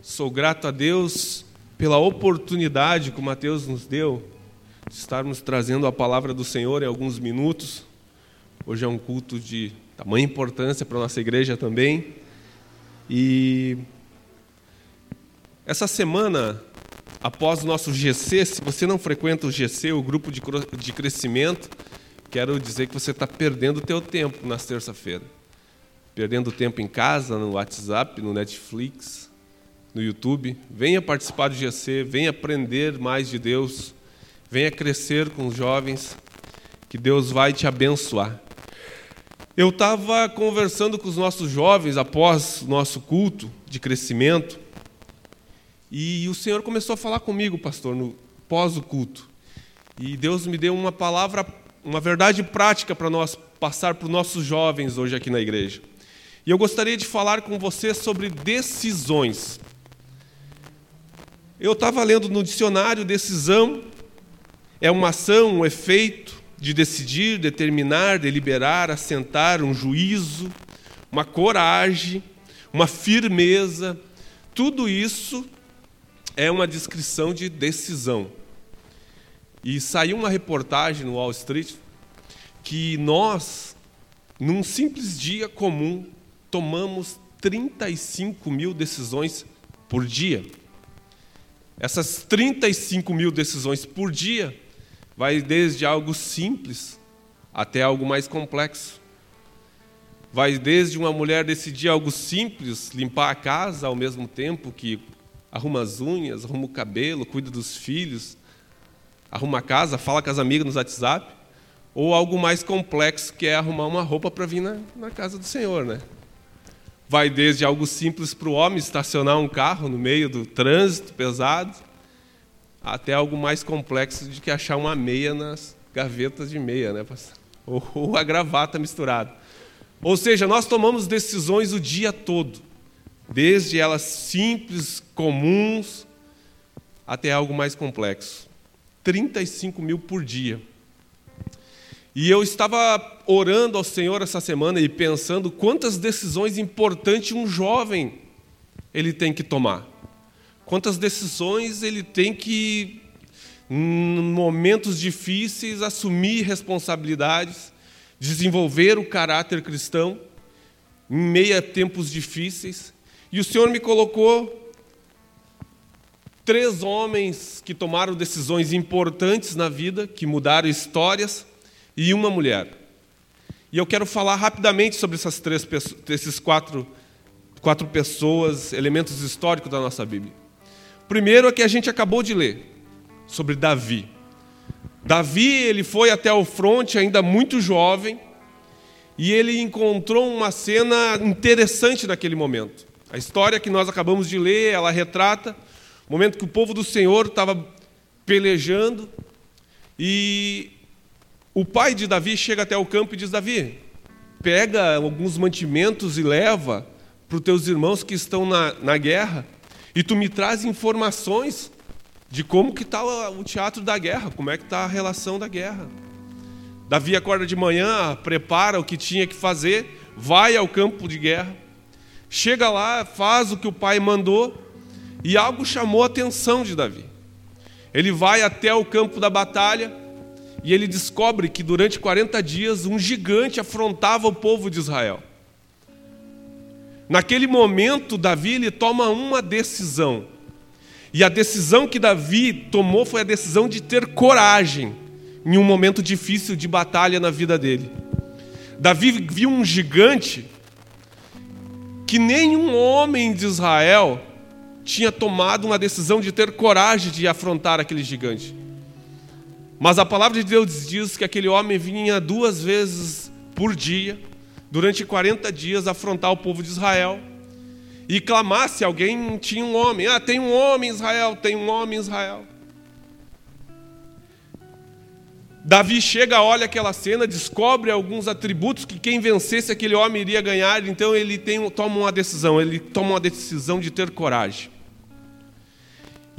Sou grato a Deus pela oportunidade que o Mateus nos deu de estarmos trazendo a palavra do Senhor em alguns minutos. Hoje é um culto de tamanha importância para a nossa igreja também. E essa semana, após o nosso GC, se você não frequenta o GC, o grupo de crescimento, quero dizer que você está perdendo o teu tempo nas terça-feira. Perdendo tempo em casa, no WhatsApp, no Netflix, no YouTube. Venha participar do GC, venha aprender mais de Deus, venha crescer com os jovens, que Deus vai te abençoar. Eu estava conversando com os nossos jovens após o nosso culto de crescimento, e o Senhor começou a falar comigo, pastor, no pós o culto. E Deus me deu uma palavra uma verdade prática para nós passar para os nossos jovens hoje aqui na igreja. E eu gostaria de falar com você sobre decisões. Eu estava lendo no dicionário decisão é uma ação, um efeito de decidir, determinar, deliberar, assentar, um juízo, uma coragem, uma firmeza. Tudo isso é uma descrição de decisão. E saiu uma reportagem no Wall Street que nós, num simples dia comum, tomamos 35 mil decisões por dia. Essas 35 mil decisões por dia vai desde algo simples até algo mais complexo. Vai desde uma mulher decidir algo simples, limpar a casa ao mesmo tempo que arruma as unhas, arruma o cabelo, cuida dos filhos, arruma a casa, fala com as amigas no WhatsApp, ou algo mais complexo que é arrumar uma roupa para vir na, na casa do Senhor, né? Vai desde algo simples para o homem estacionar um carro no meio do trânsito pesado, até algo mais complexo de que achar uma meia nas gavetas de meia, né, ou, a gravata misturada. Ou seja, nós tomamos decisões o dia todo, desde elas simples, comuns, até algo mais complexo. 35 mil por dia. E eu estava orando ao Senhor essa semana e pensando quantas decisões importantes um jovem ele tem que tomar. Quantas decisões ele tem que, em momentos difíceis, assumir responsabilidades, desenvolver o caráter cristão, em meio a tempos difíceis. E o Senhor me colocou três homens que tomaram decisões importantes na vida, que mudaram histórias, e uma mulher. E eu quero falar rapidamente sobre essas três, esses quatro, quatro pessoas, elementos históricos da nossa Bíblia. Primeiro é que a gente acabou de ler, sobre Davi. Davi ele foi até o fronte ainda muito jovem e ele encontrou uma cena interessante naquele momento. A história que nós acabamos de ler, ela retrata momento que o povo do Senhor estava pelejando e o pai de Davi chega até o campo e diz: Davi, pega alguns mantimentos e leva para os teus irmãos que estão na, na guerra e tu me traz informações de como que está o teatro da guerra, como é que está a relação da guerra. Davi acorda de manhã, prepara o que tinha que fazer, vai ao campo de guerra, chega lá, faz o que o pai mandou e algo chamou a atenção de Davi. Ele vai até o campo da batalha e ele descobre que durante 40 dias um gigante afrontava o povo de Israel. Naquele momento, Davi ele toma uma decisão. E a decisão que Davi tomou foi a decisão de ter coragem em um momento difícil de batalha na vida dele. Davi viu um gigante que nenhum homem de Israel tinha tomado uma decisão de ter coragem de afrontar aquele gigante. Mas a palavra de Deus diz que aquele homem vinha duas vezes por dia, durante 40 dias, afrontar o povo de Israel e clamar se alguém tinha um homem. Ah, tem um homem em Israel, tem um homem em Israel. Davi chega, olha aquela cena, descobre alguns atributos que quem vencesse aquele homem iria ganhar, então ele tem, toma uma decisão, ele toma uma decisão de ter coragem.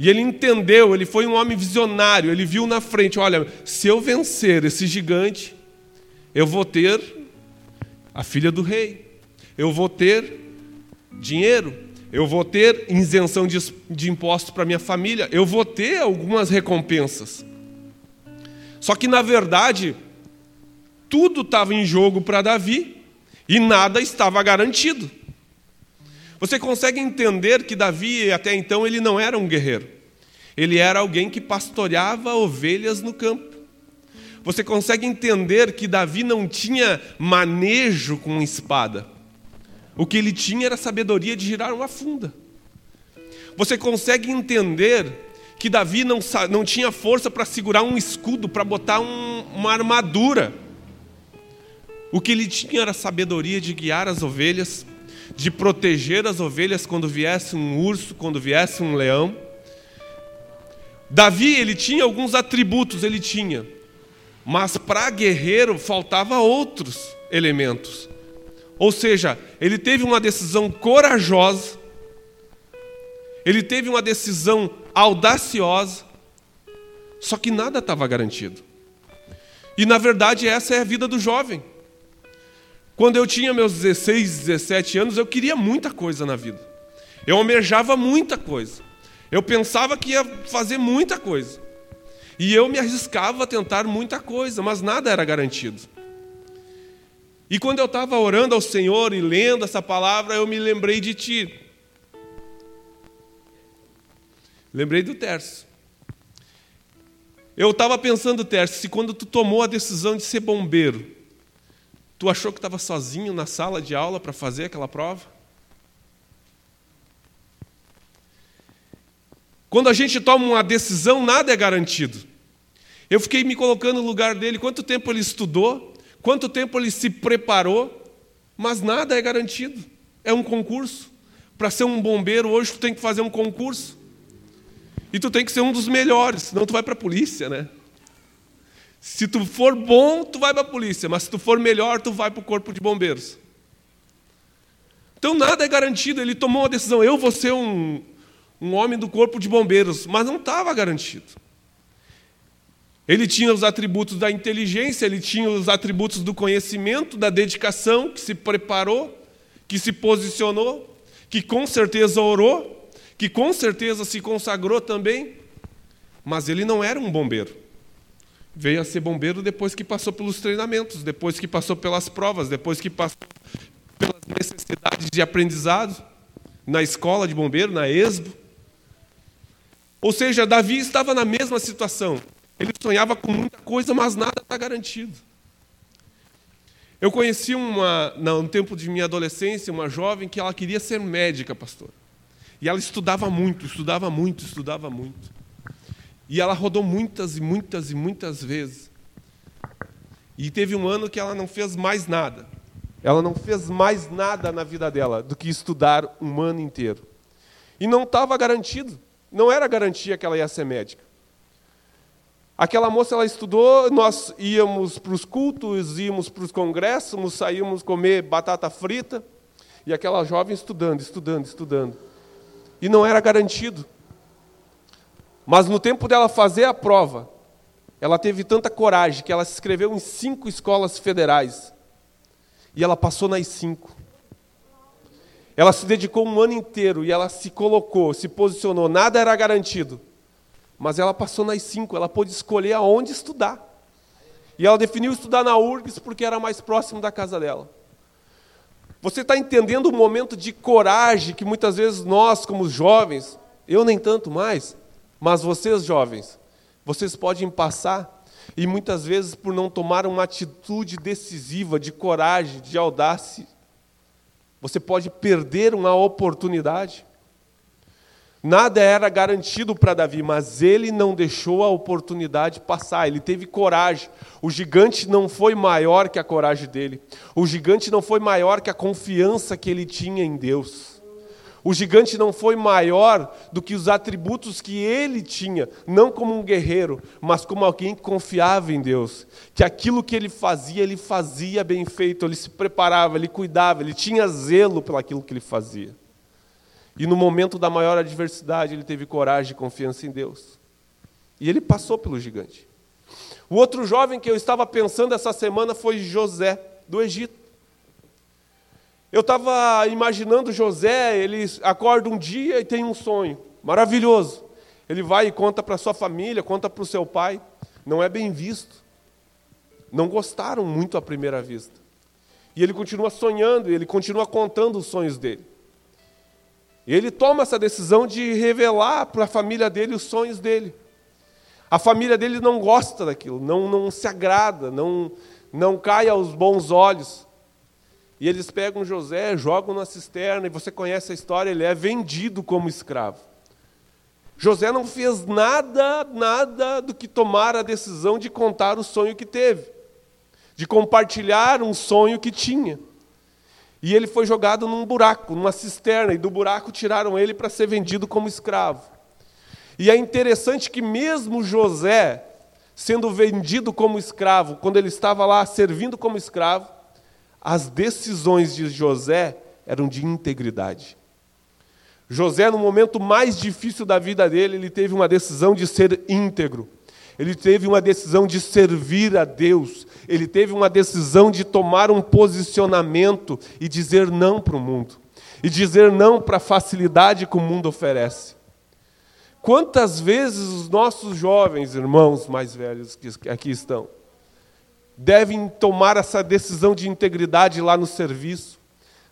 E ele entendeu, ele foi um homem visionário, ele viu na frente: olha, se eu vencer esse gigante, eu vou ter a filha do rei, eu vou ter dinheiro, eu vou ter isenção de, de impostos para minha família, eu vou ter algumas recompensas. Só que, na verdade, tudo estava em jogo para Davi e nada estava garantido. Você consegue entender que Davi, até então, ele não era um guerreiro. Ele era alguém que pastoreava ovelhas no campo. Você consegue entender que Davi não tinha manejo com espada. O que ele tinha era sabedoria de girar uma funda. Você consegue entender que Davi não, não tinha força para segurar um escudo, para botar um, uma armadura. O que ele tinha era sabedoria de guiar as ovelhas, de proteger as ovelhas quando viesse um urso, quando viesse um leão. Davi, ele tinha alguns atributos, ele tinha, mas para guerreiro faltava outros elementos. Ou seja, ele teve uma decisão corajosa, ele teve uma decisão audaciosa, só que nada estava garantido. E na verdade, essa é a vida do jovem. Quando eu tinha meus 16, 17 anos, eu queria muita coisa na vida. Eu almejava muita coisa. Eu pensava que ia fazer muita coisa. E eu me arriscava a tentar muita coisa, mas nada era garantido. E quando eu estava orando ao Senhor e lendo essa palavra, eu me lembrei de ti. Lembrei do Terço. Eu estava pensando, Terço, se quando tu tomou a decisão de ser bombeiro, tu achou que estava sozinho na sala de aula para fazer aquela prova? Quando a gente toma uma decisão, nada é garantido. Eu fiquei me colocando no lugar dele, quanto tempo ele estudou, quanto tempo ele se preparou, mas nada é garantido. É um concurso. Para ser um bombeiro hoje tu tem que fazer um concurso. E tu tem que ser um dos melhores, senão tu vai para a polícia, né? Se tu for bom, tu vai para a polícia, mas se tu for melhor, tu vai para o corpo de bombeiros. Então nada é garantido. Ele tomou uma decisão. Eu vou ser um, um homem do corpo de bombeiros, mas não estava garantido. Ele tinha os atributos da inteligência, ele tinha os atributos do conhecimento, da dedicação, que se preparou, que se posicionou, que com certeza orou, que com certeza se consagrou também, mas ele não era um bombeiro. Veio a ser bombeiro depois que passou pelos treinamentos, depois que passou pelas provas, depois que passou pelas necessidades de aprendizado na escola de bombeiro, na ESBO. Ou seja, Davi estava na mesma situação. Ele sonhava com muita coisa, mas nada está garantido. Eu conheci uma, no tempo de minha adolescência, uma jovem que ela queria ser médica, pastor. E ela estudava muito, estudava muito, estudava muito. E ela rodou muitas e muitas e muitas vezes. E teve um ano que ela não fez mais nada. Ela não fez mais nada na vida dela do que estudar um ano inteiro. E não estava garantido, não era garantia que ela ia ser médica. Aquela moça ela estudou, nós íamos para os cultos, íamos para os congressos, saíamos comer batata frita, e aquela jovem estudando, estudando, estudando. E não era garantido. Mas no tempo dela fazer a prova, ela teve tanta coragem que ela se inscreveu em cinco escolas federais. E ela passou nas cinco. Ela se dedicou um ano inteiro e ela se colocou, se posicionou, nada era garantido mas ela passou nas cinco, ela pôde escolher aonde estudar. E ela definiu estudar na URGS porque era mais próximo da casa dela. Você está entendendo o momento de coragem que muitas vezes nós, como jovens, eu nem tanto mais, mas vocês jovens, vocês podem passar e muitas vezes por não tomar uma atitude decisiva, de coragem, de audácia, você pode perder uma oportunidade. Nada era garantido para Davi, mas ele não deixou a oportunidade passar, ele teve coragem. O gigante não foi maior que a coragem dele, o gigante não foi maior que a confiança que ele tinha em Deus. O gigante não foi maior do que os atributos que ele tinha, não como um guerreiro, mas como alguém que confiava em Deus. Que aquilo que ele fazia, ele fazia bem feito, ele se preparava, ele cuidava, ele tinha zelo pelo aquilo que ele fazia. E no momento da maior adversidade, ele teve coragem e confiança em Deus. E ele passou pelo gigante. O outro jovem que eu estava pensando essa semana foi José, do Egito. Eu estava imaginando José, ele acorda um dia e tem um sonho maravilhoso. Ele vai e conta para sua família, conta para o seu pai. Não é bem visto. Não gostaram muito à primeira vista. E ele continua sonhando, ele continua contando os sonhos dele. E ele toma essa decisão de revelar para a família dele os sonhos dele. A família dele não gosta daquilo, não, não se agrada, não, não cai aos bons olhos. E eles pegam José, jogam na cisterna, e você conhece a história, ele é vendido como escravo. José não fez nada, nada do que tomar a decisão de contar o sonho que teve, de compartilhar um sonho que tinha. E ele foi jogado num buraco, numa cisterna, e do buraco tiraram ele para ser vendido como escravo. E é interessante que, mesmo José, sendo vendido como escravo, quando ele estava lá servindo como escravo, as decisões de José eram de integridade. José, no momento mais difícil da vida dele, ele teve uma decisão de ser íntegro. Ele teve uma decisão de servir a Deus. Ele teve uma decisão de tomar um posicionamento e dizer não para o mundo. E dizer não para a facilidade que o mundo oferece. Quantas vezes os nossos jovens irmãos mais velhos que aqui estão devem tomar essa decisão de integridade lá no serviço,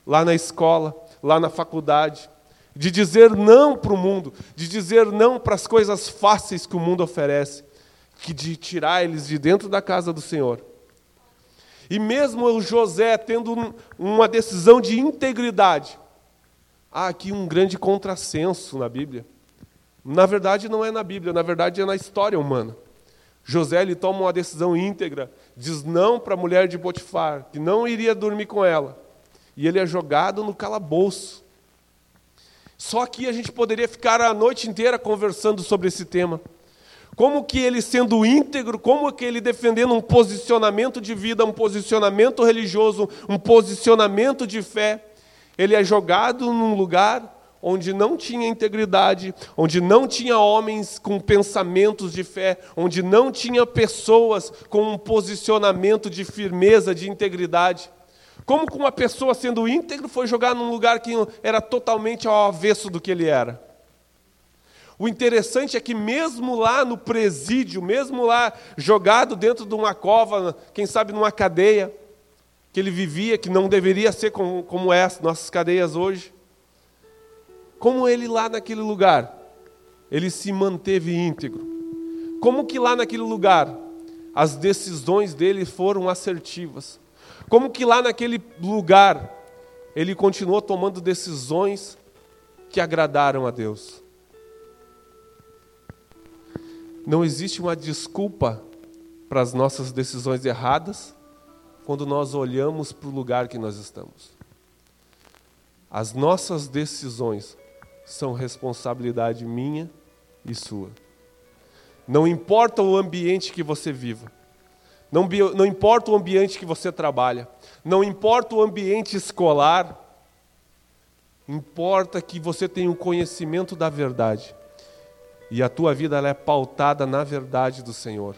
lá na escola, lá na faculdade, de dizer não para o mundo, de dizer não para as coisas fáceis que o mundo oferece, que de tirar eles de dentro da casa do Senhor. E mesmo o José tendo uma decisão de integridade, há aqui um grande contrassenso na Bíblia. Na verdade, não é na Bíblia, na verdade é na história humana. José ele toma uma decisão íntegra, diz não para a mulher de Potifar, que não iria dormir com ela. E ele é jogado no calabouço. Só que a gente poderia ficar a noite inteira conversando sobre esse tema. Como que ele sendo íntegro, como que ele defendendo um posicionamento de vida, um posicionamento religioso, um posicionamento de fé, ele é jogado num lugar onde não tinha integridade, onde não tinha homens com pensamentos de fé, onde não tinha pessoas com um posicionamento de firmeza, de integridade. Como que uma pessoa sendo íntegro foi jogar num lugar que era totalmente ao avesso do que ele era? O interessante é que mesmo lá no presídio, mesmo lá jogado dentro de uma cova, quem sabe numa cadeia, que ele vivia, que não deveria ser como, como é as nossas cadeias hoje, como ele lá naquele lugar, ele se manteve íntegro. Como que lá naquele lugar as decisões dele foram assertivas. Como que lá naquele lugar ele continuou tomando decisões que agradaram a Deus. Não existe uma desculpa para as nossas decisões erradas quando nós olhamos para o lugar que nós estamos. As nossas decisões são responsabilidade minha e sua. Não importa o ambiente que você viva, não, não importa o ambiente que você trabalha, não importa o ambiente escolar, importa que você tenha um conhecimento da verdade e a tua vida ela é pautada na verdade do Senhor.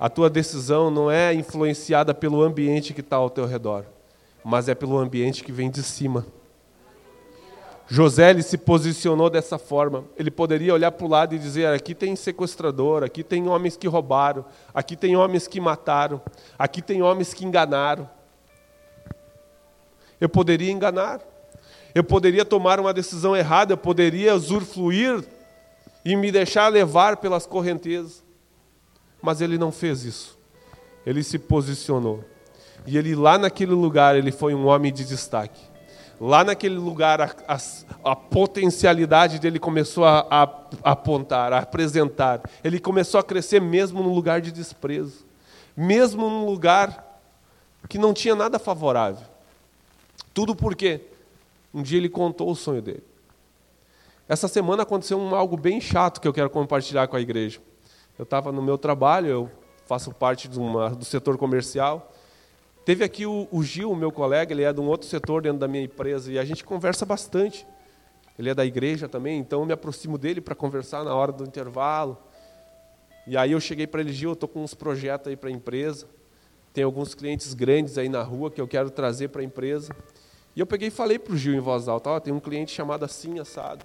A tua decisão não é influenciada pelo ambiente que está ao teu redor, mas é pelo ambiente que vem de cima. José ele se posicionou dessa forma. Ele poderia olhar para o lado e dizer: aqui tem sequestrador, aqui tem homens que roubaram, aqui tem homens que mataram, aqui tem homens que enganaram. Eu poderia enganar, eu poderia tomar uma decisão errada, eu poderia usufruir e me deixar levar pelas correntezas. Mas ele não fez isso. Ele se posicionou. E ele lá naquele lugar, ele foi um homem de destaque. Lá naquele lugar, a, a, a potencialidade dele começou a, a, apontar, a apresentar. Ele começou a crescer mesmo num lugar de desprezo, mesmo num lugar que não tinha nada favorável. Tudo porque um dia ele contou o sonho dele. Essa semana aconteceu um, algo bem chato que eu quero compartilhar com a igreja. Eu estava no meu trabalho, eu faço parte uma, do setor comercial, Teve aqui o, o Gil, meu colega, ele é de um outro setor dentro da minha empresa e a gente conversa bastante. Ele é da igreja também, então eu me aproximo dele para conversar na hora do intervalo. E aí eu cheguei para ele, Gil, eu estou com uns projetos aí para a empresa. Tem alguns clientes grandes aí na rua que eu quero trazer para a empresa. E eu peguei e falei para o Gil em voz alta: oh, tem um cliente chamado assim, assado.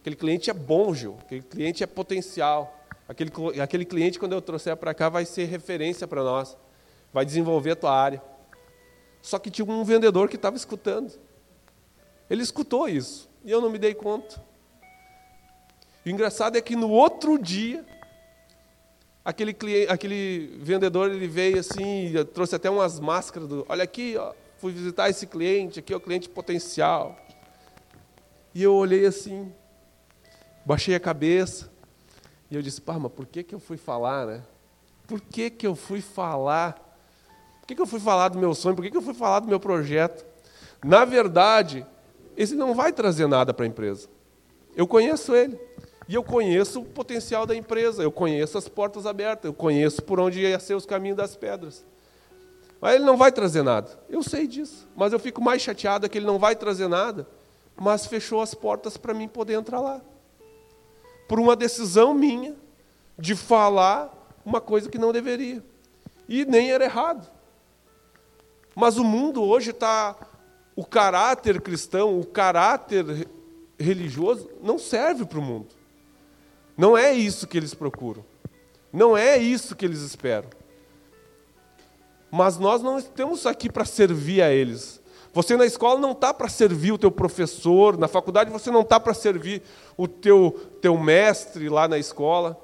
Aquele cliente é bom, Gil. Aquele cliente é potencial. Aquele, aquele cliente, quando eu trouxer para cá, vai ser referência para nós. Vai desenvolver a tua área. Só que tinha um vendedor que estava escutando. Ele escutou isso. E eu não me dei conta. O engraçado é que no outro dia, aquele, cliente, aquele vendedor ele veio assim, trouxe até umas máscaras. Do, Olha aqui, ó, fui visitar esse cliente, aqui é o cliente potencial. E eu olhei assim, baixei a cabeça, e eu disse, pá, mas por que, que eu fui falar, né? Por que, que eu fui falar? Por que, que eu fui falar do meu sonho? Por que, que eu fui falar do meu projeto? Na verdade, esse não vai trazer nada para a empresa. Eu conheço ele. E eu conheço o potencial da empresa, eu conheço as portas abertas, eu conheço por onde ia ser os caminhos das pedras. Mas ele não vai trazer nada. Eu sei disso. Mas eu fico mais chateado que ele não vai trazer nada, mas fechou as portas para mim poder entrar lá por uma decisão minha de falar uma coisa que não deveria. E nem era errado. Mas o mundo hoje está. O caráter cristão, o caráter religioso, não serve para o mundo. Não é isso que eles procuram. Não é isso que eles esperam. Mas nós não estamos aqui para servir a eles. Você na escola não está para servir o teu professor, na faculdade você não está para servir o teu, teu mestre lá na escola.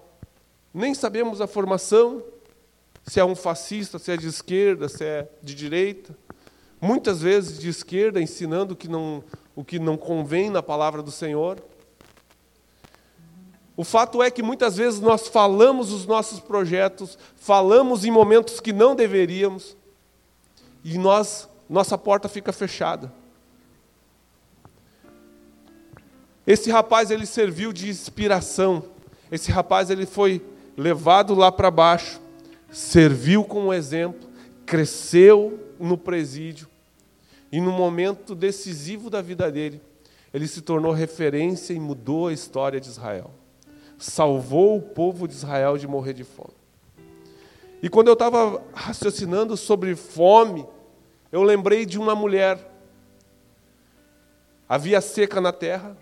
Nem sabemos a formação, se é um fascista, se é de esquerda, se é de direita. Muitas vezes de esquerda, ensinando que não, o que não convém na palavra do Senhor. O fato é que muitas vezes nós falamos os nossos projetos, falamos em momentos que não deveríamos, e nós nossa porta fica fechada. Esse rapaz ele serviu de inspiração. Esse rapaz ele foi levado lá para baixo, serviu como exemplo, cresceu no presídio e no momento decisivo da vida dele, ele se tornou referência e mudou a história de Israel. Salvou o povo de Israel de morrer de fome. E quando eu estava raciocinando sobre fome, eu lembrei de uma mulher. Havia seca na terra,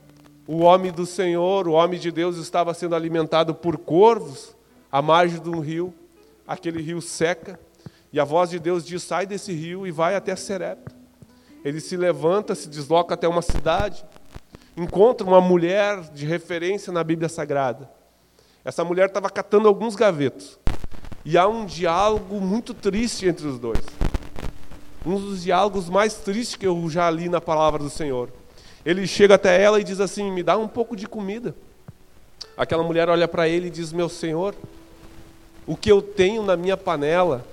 o homem do Senhor, o homem de Deus, estava sendo alimentado por corvos à margem de um rio. Aquele rio seca, e a voz de Deus diz: sai desse rio e vai até Serepta. Ele se levanta, se desloca até uma cidade, encontra uma mulher de referência na Bíblia Sagrada. Essa mulher estava catando alguns gavetos. E há um diálogo muito triste entre os dois um dos diálogos mais tristes que eu já li na palavra do Senhor. Ele chega até ela e diz assim: Me dá um pouco de comida. Aquela mulher olha para ele e diz: Meu Senhor, o que eu tenho na minha panela,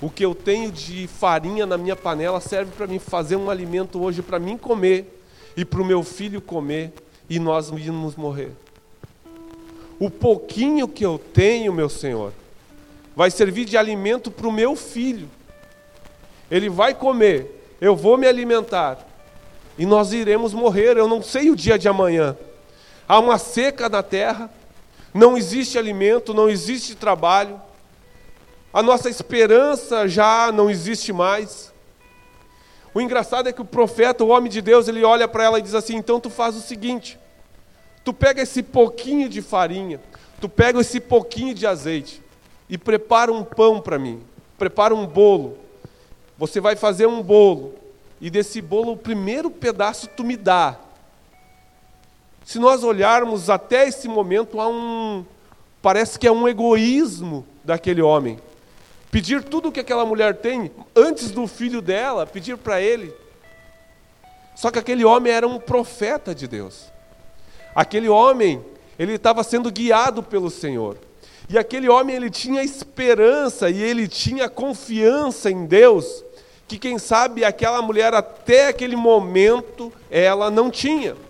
o que eu tenho de farinha na minha panela serve para mim fazer um alimento hoje para mim comer e para o meu filho comer e nós irmos morrer. O pouquinho que eu tenho, meu Senhor, vai servir de alimento para o meu filho ele vai comer, eu vou me alimentar e nós iremos morrer. Eu não sei o dia de amanhã. Há uma seca na terra, não existe alimento, não existe trabalho, a nossa esperança já não existe mais. O engraçado é que o profeta, o homem de Deus, ele olha para ela e diz assim: então tu faz o seguinte, tu pega esse pouquinho de farinha, tu pega esse pouquinho de azeite e prepara um pão para mim, prepara um bolo você vai fazer um bolo, e desse bolo o primeiro pedaço tu me dá. Se nós olharmos até esse momento, há um. Parece que é um egoísmo daquele homem. Pedir tudo o que aquela mulher tem, antes do filho dela, pedir para ele. Só que aquele homem era um profeta de Deus. Aquele homem, ele estava sendo guiado pelo Senhor. E aquele homem, ele tinha esperança e ele tinha confiança em Deus que quem sabe aquela mulher até aquele momento ela não tinha.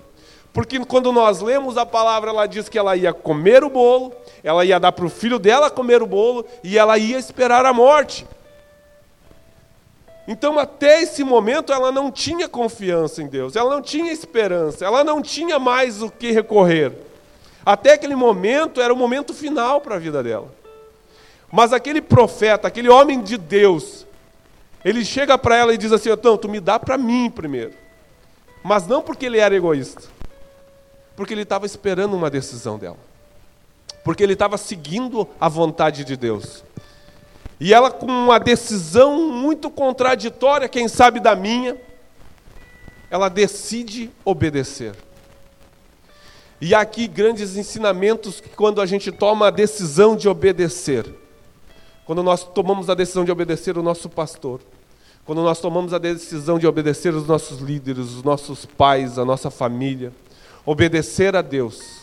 Porque quando nós lemos a palavra, ela diz que ela ia comer o bolo, ela ia dar para o filho dela comer o bolo e ela ia esperar a morte. Então, até esse momento, ela não tinha confiança em Deus, ela não tinha esperança, ela não tinha mais o que recorrer. Até aquele momento era o momento final para a vida dela. Mas aquele profeta, aquele homem de Deus, Ele chega para ela e diz assim: Então, tu me dá para mim primeiro. Mas não porque ele era egoísta, porque ele estava esperando uma decisão dela, porque ele estava seguindo a vontade de Deus. E ela, com uma decisão muito contraditória, quem sabe da minha, ela decide obedecer. E há aqui grandes ensinamentos que quando a gente toma a decisão de obedecer, quando nós tomamos a decisão de obedecer o nosso pastor, quando nós tomamos a decisão de obedecer os nossos líderes, os nossos pais, a nossa família, obedecer a Deus.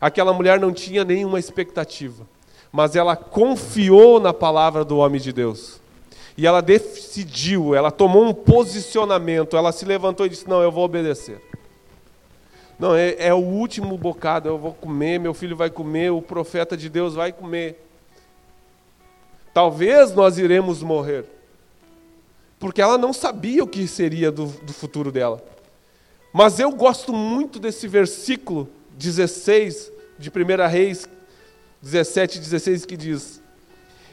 Aquela mulher não tinha nenhuma expectativa, mas ela confiou na palavra do homem de Deus. E ela decidiu, ela tomou um posicionamento, ela se levantou e disse: Não, eu vou obedecer. Não, é, é, o último bocado, eu vou comer, meu filho vai comer, o profeta de Deus vai comer. Talvez nós iremos morrer porque ela não sabia o que seria do, do futuro dela. Mas eu gosto muito desse versículo 16 de 1 Reis 17 16 que diz: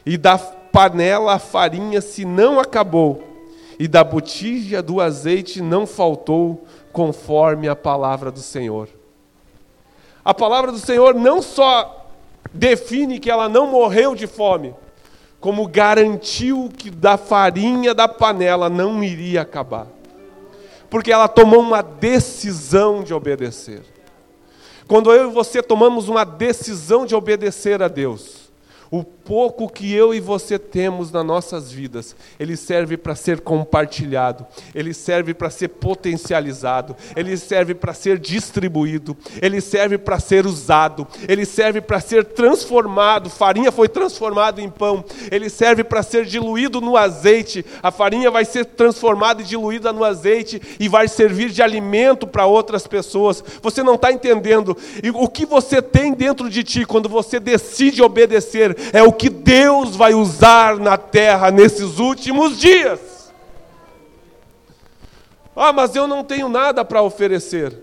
E da panela a farinha se não acabou, e da botija do azeite não faltou, conforme a palavra do Senhor. A palavra do Senhor não só define que ela não morreu de fome, como garantiu que da farinha da panela não iria acabar. Porque ela tomou uma decisão de obedecer. Quando eu e você tomamos uma decisão de obedecer a Deus, o pouco que eu e você temos nas nossas vidas, ele serve para ser compartilhado, ele serve para ser potencializado, ele serve para ser distribuído, ele serve para ser usado, ele serve para ser transformado. Farinha foi transformado em pão, ele serve para ser diluído no azeite. A farinha vai ser transformada e diluída no azeite e vai servir de alimento para outras pessoas. Você não está entendendo? E o que você tem dentro de ti quando você decide obedecer é o que Deus vai usar na terra nesses últimos dias. Ah, mas eu não tenho nada para oferecer.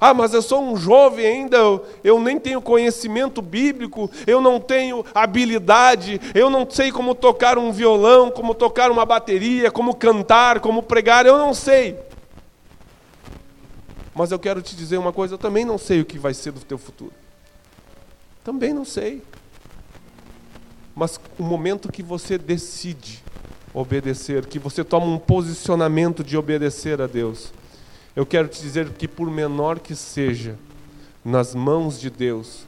Ah, mas eu sou um jovem ainda, eu nem tenho conhecimento bíblico, eu não tenho habilidade, eu não sei como tocar um violão, como tocar uma bateria, como cantar, como pregar, eu não sei. Mas eu quero te dizer uma coisa, eu também não sei o que vai ser do teu futuro. Também não sei. Mas o momento que você decide obedecer, que você toma um posicionamento de obedecer a Deus, eu quero te dizer que, por menor que seja, nas mãos de Deus,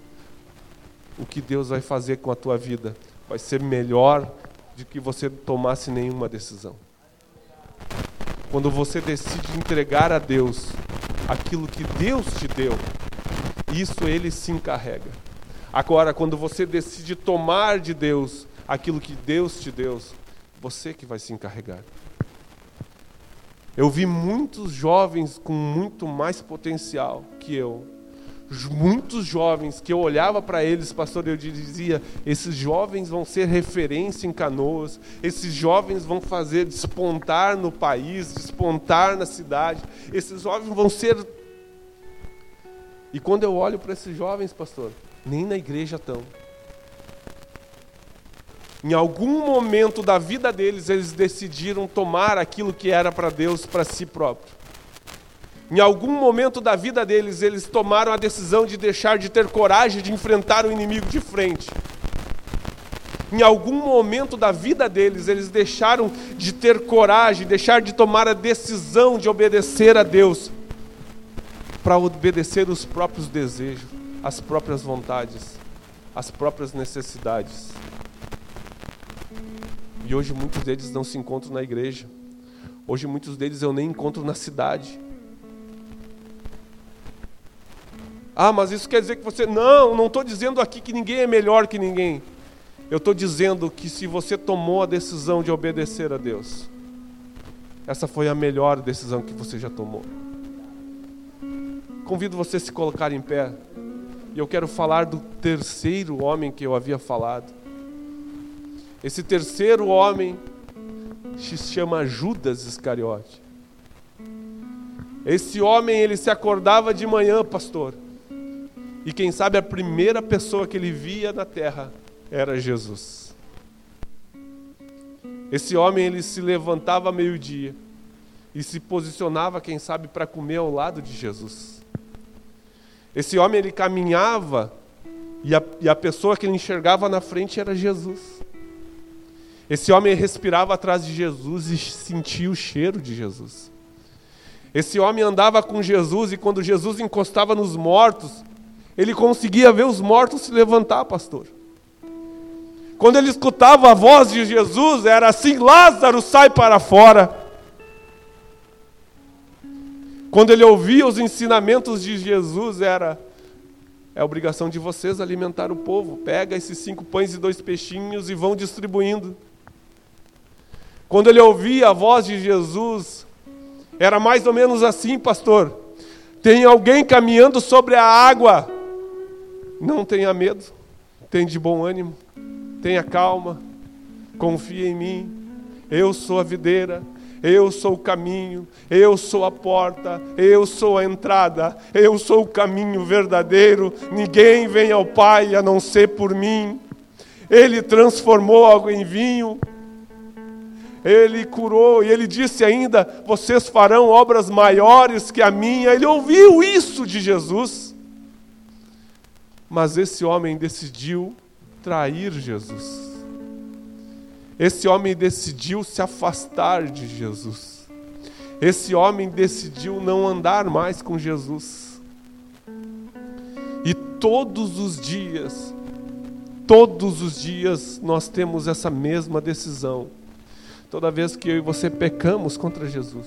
o que Deus vai fazer com a tua vida vai ser melhor do que você tomasse nenhuma decisão. Quando você decide entregar a Deus aquilo que Deus te deu, isso ele se encarrega. Agora, quando você decide tomar de Deus aquilo que Deus te deu, você que vai se encarregar. Eu vi muitos jovens com muito mais potencial que eu. Muitos jovens que eu olhava para eles, pastor, eu dizia: esses jovens vão ser referência em canoas, esses jovens vão fazer despontar no país, despontar na cidade, esses jovens vão ser. E quando eu olho para esses jovens, pastor, nem na igreja estão. Em algum momento da vida deles, eles decidiram tomar aquilo que era para Deus para si próprio. Em algum momento da vida deles, eles tomaram a decisão de deixar de ter coragem de enfrentar o inimigo de frente. Em algum momento da vida deles, eles deixaram de ter coragem, deixar de tomar a decisão de obedecer a Deus, para obedecer os próprios desejos as próprias vontades, as próprias necessidades. E hoje muitos deles não se encontram na igreja. Hoje muitos deles eu nem encontro na cidade. Ah, mas isso quer dizer que você. Não, não estou dizendo aqui que ninguém é melhor que ninguém. Eu estou dizendo que se você tomou a decisão de obedecer a Deus, essa foi a melhor decisão que você já tomou. Convido você a se colocar em pé. E eu quero falar do terceiro homem que eu havia falado. Esse terceiro homem se chama Judas Iscariote. Esse homem, ele se acordava de manhã, pastor. E quem sabe a primeira pessoa que ele via na terra era Jesus. Esse homem ele se levantava meio-dia e se posicionava, quem sabe, para comer ao lado de Jesus. Esse homem ele caminhava e a, e a pessoa que ele enxergava na frente era Jesus. Esse homem respirava atrás de Jesus e sentia o cheiro de Jesus. Esse homem andava com Jesus e quando Jesus encostava nos mortos, ele conseguia ver os mortos se levantar, pastor. Quando ele escutava a voz de Jesus, era assim: Lázaro, sai para fora. Quando ele ouvia os ensinamentos de Jesus, era: é obrigação de vocês alimentar o povo. Pega esses cinco pães e dois peixinhos e vão distribuindo. Quando ele ouvia a voz de Jesus, era mais ou menos assim, pastor. Tem alguém caminhando sobre a água. Não tenha medo, tenha de bom ânimo, tenha calma, confia em mim. Eu sou a videira, eu sou o caminho, eu sou a porta, eu sou a entrada, eu sou o caminho verdadeiro. Ninguém vem ao Pai a não ser por mim. Ele transformou água em vinho, ele curou e ele disse ainda: Vocês farão obras maiores que a minha. Ele ouviu isso de Jesus. Mas esse homem decidiu trair Jesus. Esse homem decidiu se afastar de Jesus. Esse homem decidiu não andar mais com Jesus. E todos os dias, todos os dias nós temos essa mesma decisão Toda vez que eu e você pecamos contra Jesus,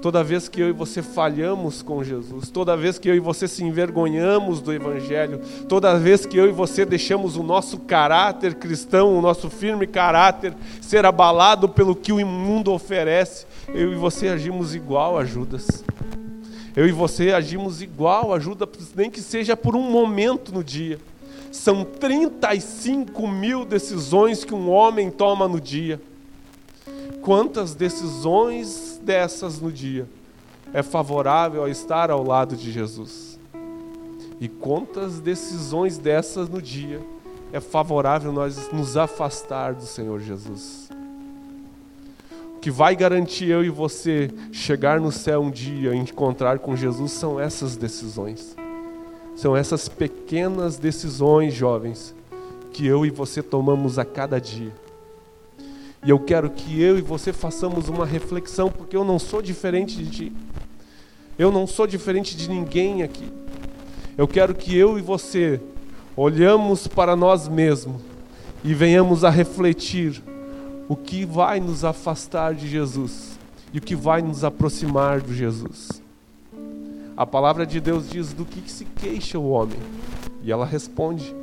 toda vez que eu e você falhamos com Jesus, toda vez que eu e você se envergonhamos do Evangelho, toda vez que eu e você deixamos o nosso caráter cristão, o nosso firme caráter ser abalado pelo que o mundo oferece, eu e você agimos igual a Judas. Eu e você agimos igual a Judas, nem que seja por um momento no dia. São 35 mil decisões que um homem toma no dia quantas decisões dessas no dia é favorável a estar ao lado de Jesus. E quantas decisões dessas no dia é favorável nós nos afastar do Senhor Jesus. O que vai garantir eu e você chegar no céu um dia e encontrar com Jesus são essas decisões. São essas pequenas decisões, jovens, que eu e você tomamos a cada dia e eu quero que eu e você façamos uma reflexão, porque eu não sou diferente de ti. Eu não sou diferente de ninguém aqui. Eu quero que eu e você olhamos para nós mesmos e venhamos a refletir o que vai nos afastar de Jesus e o que vai nos aproximar de Jesus. A palavra de Deus diz do que, que se queixa o homem. E ela responde: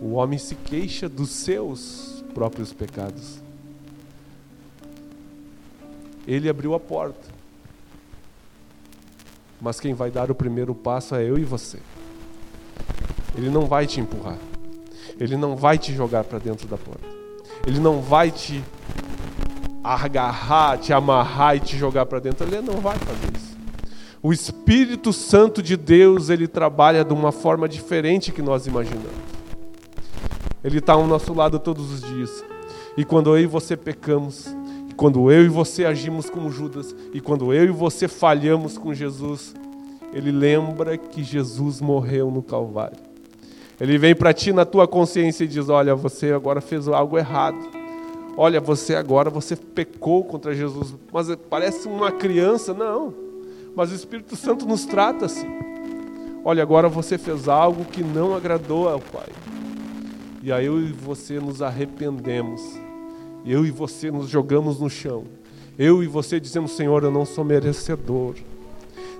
o homem se queixa dos seus próprios pecados. Ele abriu a porta. Mas quem vai dar o primeiro passo é eu e você. Ele não vai te empurrar. Ele não vai te jogar para dentro da porta. Ele não vai te agarrar, te amarrar e te jogar para dentro. Ele não vai fazer isso. O Espírito Santo de Deus, ele trabalha de uma forma diferente que nós imaginamos. Ele está ao nosso lado todos os dias. E quando eu e você pecamos, quando eu e você agimos como Judas e quando eu e você falhamos com Jesus, ele lembra que Jesus morreu no Calvário. Ele vem para ti na tua consciência e diz: Olha, você agora fez algo errado. Olha, você agora você pecou contra Jesus. Mas parece uma criança, não. Mas o Espírito Santo nos trata assim. Olha, agora você fez algo que não agradou ao Pai. E aí eu e você nos arrependemos eu e você nos jogamos no chão. Eu e você dizemos: Senhor, eu não sou merecedor.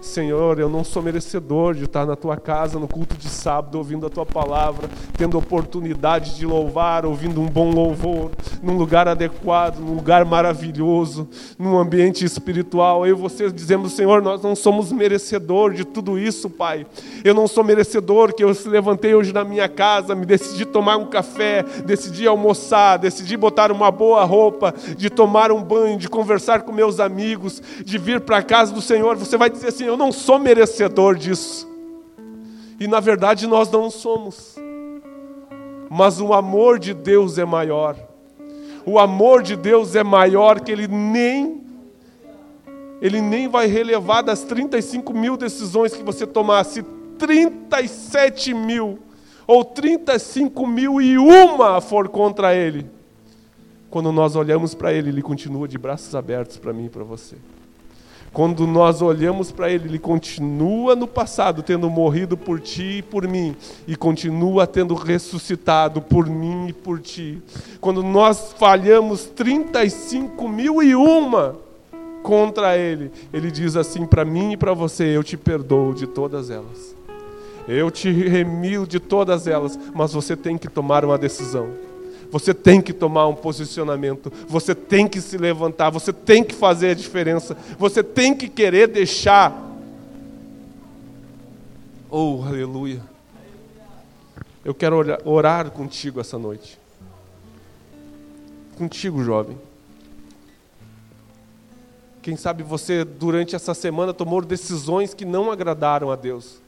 Senhor, eu não sou merecedor de estar na tua casa no culto de sábado, ouvindo a tua palavra, tendo oportunidade de louvar, ouvindo um bom louvor, num lugar adequado, num lugar maravilhoso, num ambiente espiritual. Eu e você dizemos, Senhor, nós não somos merecedor de tudo isso, Pai. Eu não sou merecedor que eu se levantei hoje na minha casa, me decidi tomar um café, decidi almoçar, decidi botar uma boa roupa, de tomar um banho, de conversar com meus amigos, de vir para a casa do Senhor. Você vai dizer assim, eu não sou merecedor disso. E na verdade nós não somos. Mas o amor de Deus é maior. O amor de Deus é maior que ele nem ele nem vai relevar das 35 mil decisões que você tomar. Se 37 mil ou 35 mil e uma for contra ele, quando nós olhamos para ele, ele continua de braços abertos para mim e para você. Quando nós olhamos para Ele, Ele continua no passado tendo morrido por ti e por mim, e continua tendo ressuscitado por mim e por ti. Quando nós falhamos 35 mil e uma contra Ele, Ele diz assim para mim e para você: Eu te perdoo de todas elas. Eu te remio de todas elas, mas você tem que tomar uma decisão. Você tem que tomar um posicionamento, você tem que se levantar, você tem que fazer a diferença, você tem que querer deixar. Oh, aleluia. Eu quero orar contigo essa noite. Contigo, jovem. Quem sabe você, durante essa semana, tomou decisões que não agradaram a Deus,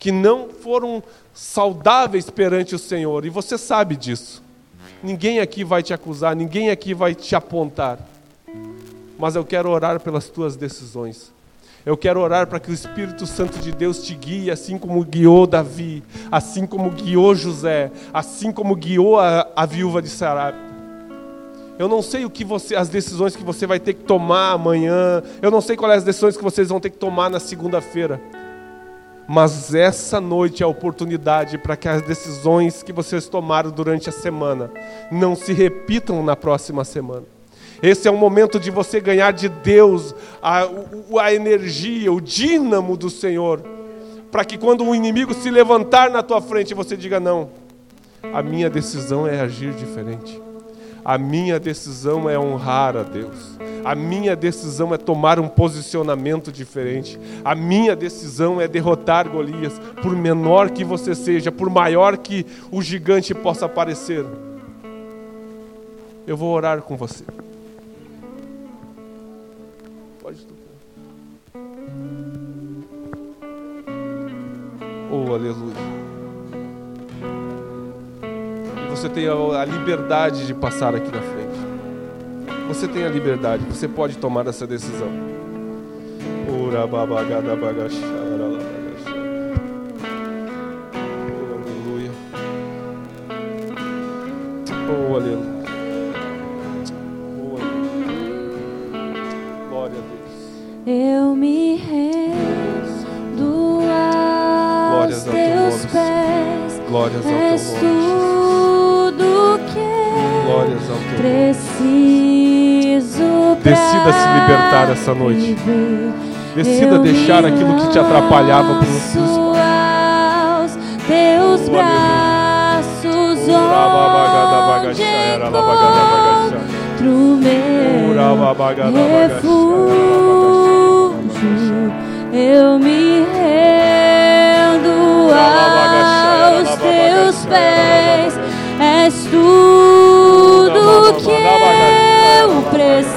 que não foram saudáveis perante o Senhor, e você sabe disso. Ninguém aqui vai te acusar, ninguém aqui vai te apontar. Mas eu quero orar pelas tuas decisões. Eu quero orar para que o Espírito Santo de Deus te guie, assim como guiou Davi, assim como guiou José, assim como guiou a, a viúva de Sarapta. Eu não sei o que você, as decisões que você vai ter que tomar amanhã. Eu não sei quais as decisões que vocês vão ter que tomar na segunda-feira. Mas essa noite é a oportunidade para que as decisões que vocês tomaram durante a semana não se repitam na próxima semana. Esse é o momento de você ganhar de Deus a, a energia, o dínamo do Senhor, para que quando o inimigo se levantar na tua frente, você diga: não, a minha decisão é agir diferente. A minha decisão é honrar a Deus. A minha decisão é tomar um posicionamento diferente. A minha decisão é derrotar Golias, por menor que você seja, por maior que o gigante possa parecer. Eu vou orar com você. Pode tocar. Oh, aleluia você tem a liberdade de passar aqui na frente. Você tem a liberdade, você pode tomar essa decisão. Ora babagada bagachara Aleluia. Oh, aleluia. Oh, aleluia. Glória a Deus. Eu me rendo aos teus pés. Glórias ao Decida se libertar essa noite. Decida deixar aquilo que te atrapalhava por os teus braços onde encontro meu refúgio. Eu me rendo aos teus pés. És tudo que eu preciso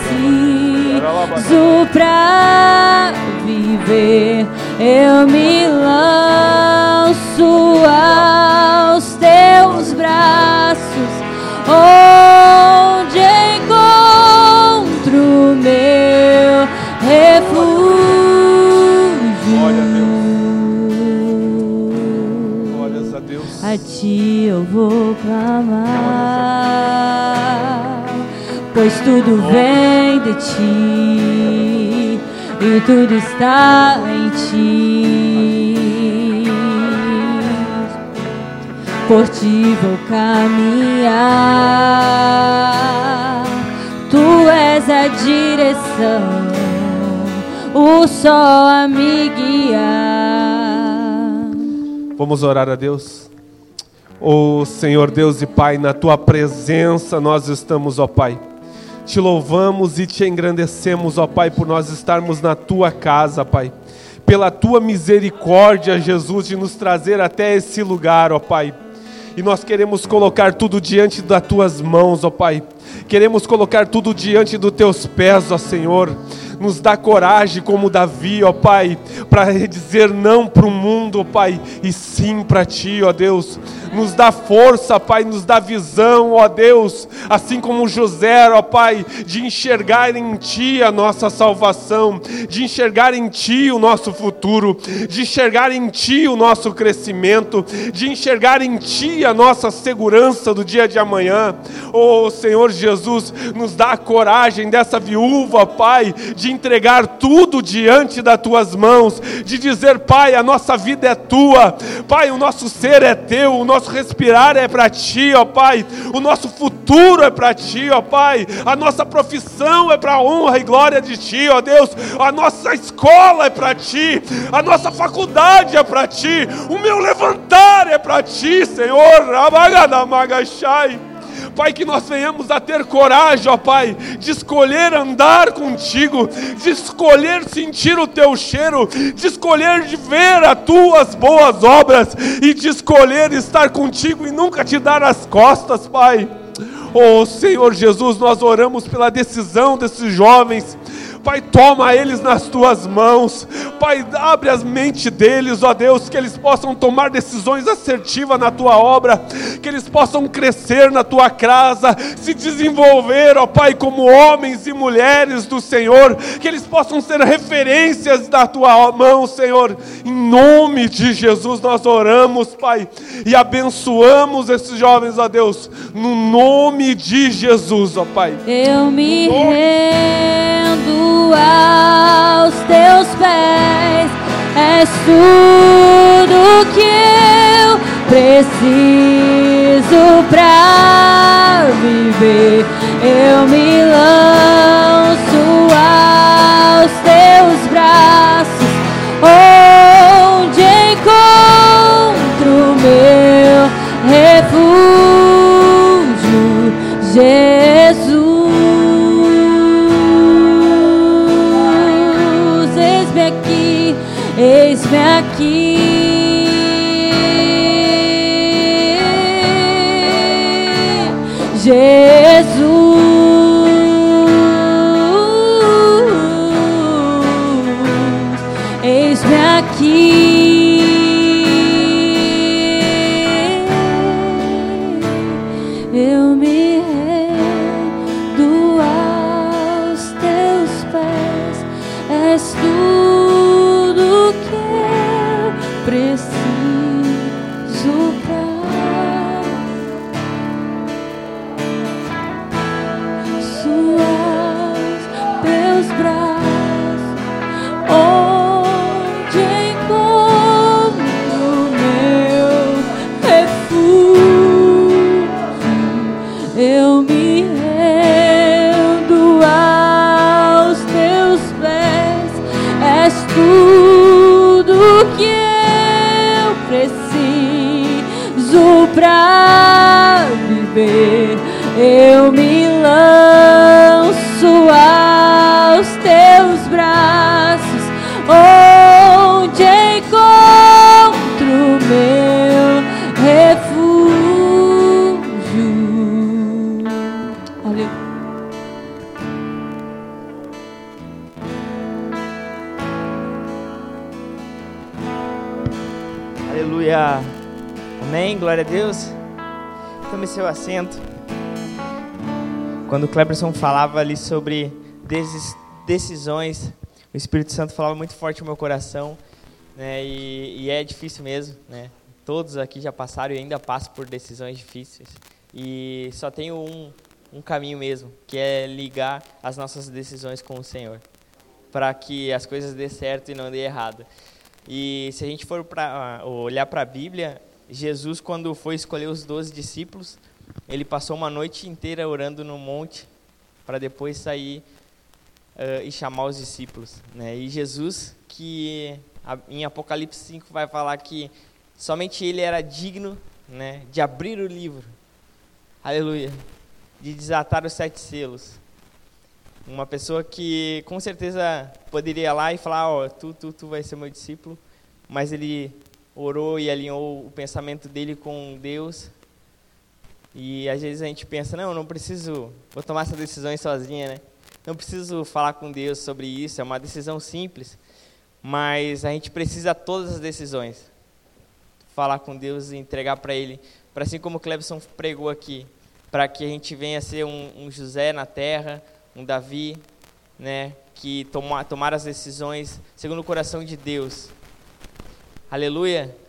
pra viver. Eu me lanço aos teus braços, onde encontro meu refúgio. a ti eu vou clamar, pois tudo vem de ti e tudo está em ti. Por ti vou caminhar, tu és a direção, o sol a me guiar. Vamos orar a Deus. Oh Senhor Deus e Pai, na tua presença nós estamos, ó Pai. Te louvamos e te engrandecemos, ó Pai, por nós estarmos na tua casa, Pai. Pela tua misericórdia, Jesus, de nos trazer até esse lugar, ó Pai. E nós queremos colocar tudo diante das tuas mãos, ó Pai. Queremos colocar tudo diante dos teus pés, ó Senhor. Nos dá coragem, como Davi, ó Pai, para dizer não para o mundo, ó Pai, e sim para Ti, ó Deus. Nos dá força, Pai, nos dá visão, ó Deus, assim como José, ó Pai, de enxergar em Ti a nossa salvação, de enxergar em Ti o nosso futuro, de enxergar em Ti o nosso crescimento, de enxergar em Ti a nossa segurança do dia de amanhã. Oh Senhor Jesus, nos dá a coragem dessa viúva, Pai, de entregar tudo diante das Tuas mãos, de dizer, Pai, a nossa vida é Tua, Pai, o nosso ser é Teu, o nosso respirar é para Ti, ó Pai, o nosso futuro é para Ti, ó Pai, a nossa profissão é para a honra e glória de Ti, ó Deus, a nossa escola é para Ti, a nossa faculdade é para Ti, o meu levantar é para Ti, Senhor. Pai, que nós venhamos a ter coragem, ó Pai, de escolher andar contigo, de escolher sentir o teu cheiro, de escolher de ver as tuas boas obras e de escolher estar contigo e nunca te dar as costas, Pai. Oh Senhor Jesus, nós oramos pela decisão desses jovens Pai, toma eles nas tuas mãos. Pai, abre as mentes deles, ó Deus, que eles possam tomar decisões assertivas na tua obra, que eles possam crescer na tua casa, se desenvolver, ó Pai, como homens e mulheres do Senhor, que eles possam ser referências da tua mão, Senhor. Em nome de Jesus nós oramos, Pai, e abençoamos esses jovens, ó Deus, no nome de Jesus, ó Pai. Eu me rendo aos teus pés, és tudo que eu preciso pra viver. Eu me lanço aos teus braços, onde Glória a Deus. Tome seu assento. Quando o Cleberson falava ali sobre decisões, o Espírito Santo falava muito forte no meu coração, né? E, e é difícil mesmo, né? Todos aqui já passaram e ainda passam por decisões difíceis. E só tem um, um caminho mesmo, que é ligar as nossas decisões com o Senhor, para que as coisas dê certo e não dê errado. E se a gente for para olhar para a Bíblia, Jesus, quando foi escolher os doze discípulos, ele passou uma noite inteira orando no monte para depois sair eh, e chamar os discípulos. Né? E Jesus, que em Apocalipse 5 vai falar que somente ele era digno né, de abrir o livro, aleluia, de desatar os sete selos. Uma pessoa que com certeza poderia ir lá e falar, ó, tu, tu, tu vai ser meu discípulo, mas ele orou e alinhou o pensamento dele com Deus. E às vezes a gente pensa, não, eu não preciso, vou tomar essa decisão sozinha, né? não preciso falar com Deus sobre isso, é uma decisão simples, mas a gente precisa todas as decisões. Falar com Deus e entregar para Ele, para assim como o Clebson pregou aqui, para que a gente venha ser um, um José na terra, um Davi, né, que toma, tomar as decisões segundo o coração de Deus. Aleluia.